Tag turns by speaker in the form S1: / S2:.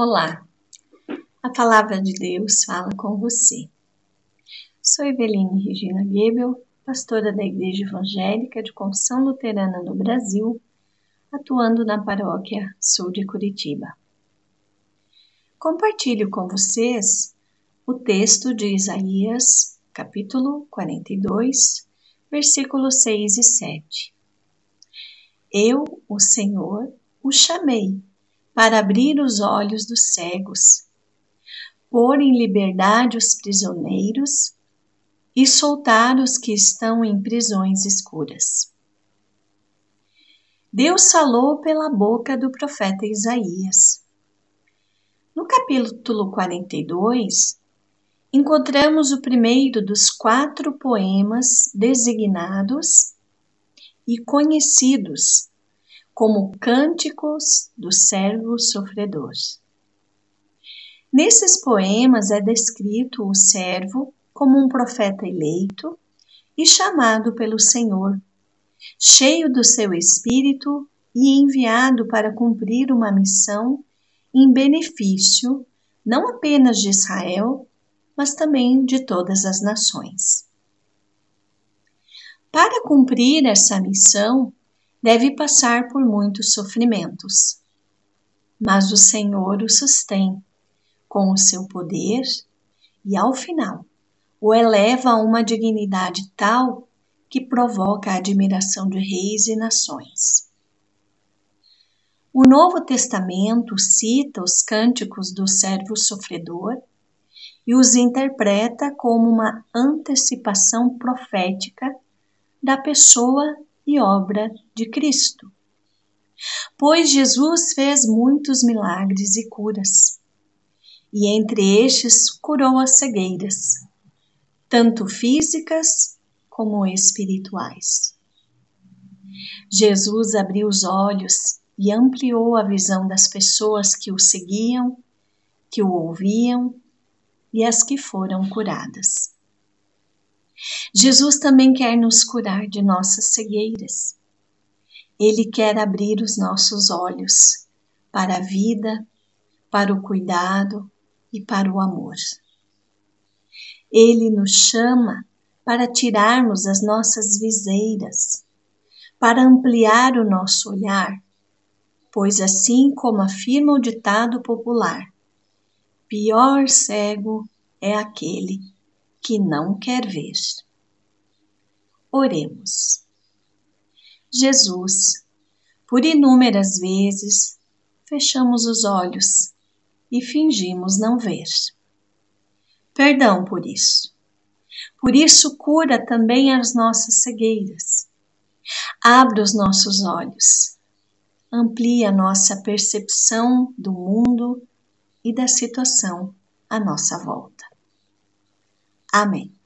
S1: Olá, a palavra de Deus fala com você. Sou Eveline Regina Gebel, pastora da Igreja Evangélica de Confissão Luterana no Brasil, atuando na paróquia sul de Curitiba. Compartilho com vocês o texto de Isaías, capítulo 42, versículos 6 e 7. Eu, o Senhor, o chamei para abrir os olhos dos cegos, pôr em liberdade os prisioneiros e soltar os que estão em prisões escuras. Deus falou pela boca do profeta Isaías. No capítulo 42, encontramos o primeiro dos quatro poemas designados e conhecidos como cânticos do servo sofredor. Nesses poemas é descrito o servo como um profeta eleito e chamado pelo Senhor, cheio do seu espírito e enviado para cumprir uma missão em benefício não apenas de Israel, mas também de todas as nações. Para cumprir essa missão, deve passar por muitos sofrimentos. Mas o Senhor o sustém com o seu poder e, ao final, o eleva a uma dignidade tal que provoca a admiração de reis e nações. O Novo Testamento cita os cânticos do servo sofredor e os interpreta como uma antecipação profética da pessoa e obra de Cristo. Pois Jesus fez muitos milagres e curas, e entre estes curou as cegueiras, tanto físicas como espirituais. Jesus abriu os olhos e ampliou a visão das pessoas que o seguiam, que o ouviam e as que foram curadas. Jesus também quer nos curar de nossas cegueiras. Ele quer abrir os nossos olhos para a vida, para o cuidado e para o amor. Ele nos chama para tirarmos as nossas viseiras, para ampliar o nosso olhar, pois assim como afirma o ditado popular, pior cego é aquele que não quer ver. Oremos. Jesus, por inúmeras vezes fechamos os olhos e fingimos não ver. Perdão por isso. Por isso, cura também as nossas cegueiras. Abre os nossos olhos. Amplia nossa percepção do mundo e da situação à nossa volta. Amém.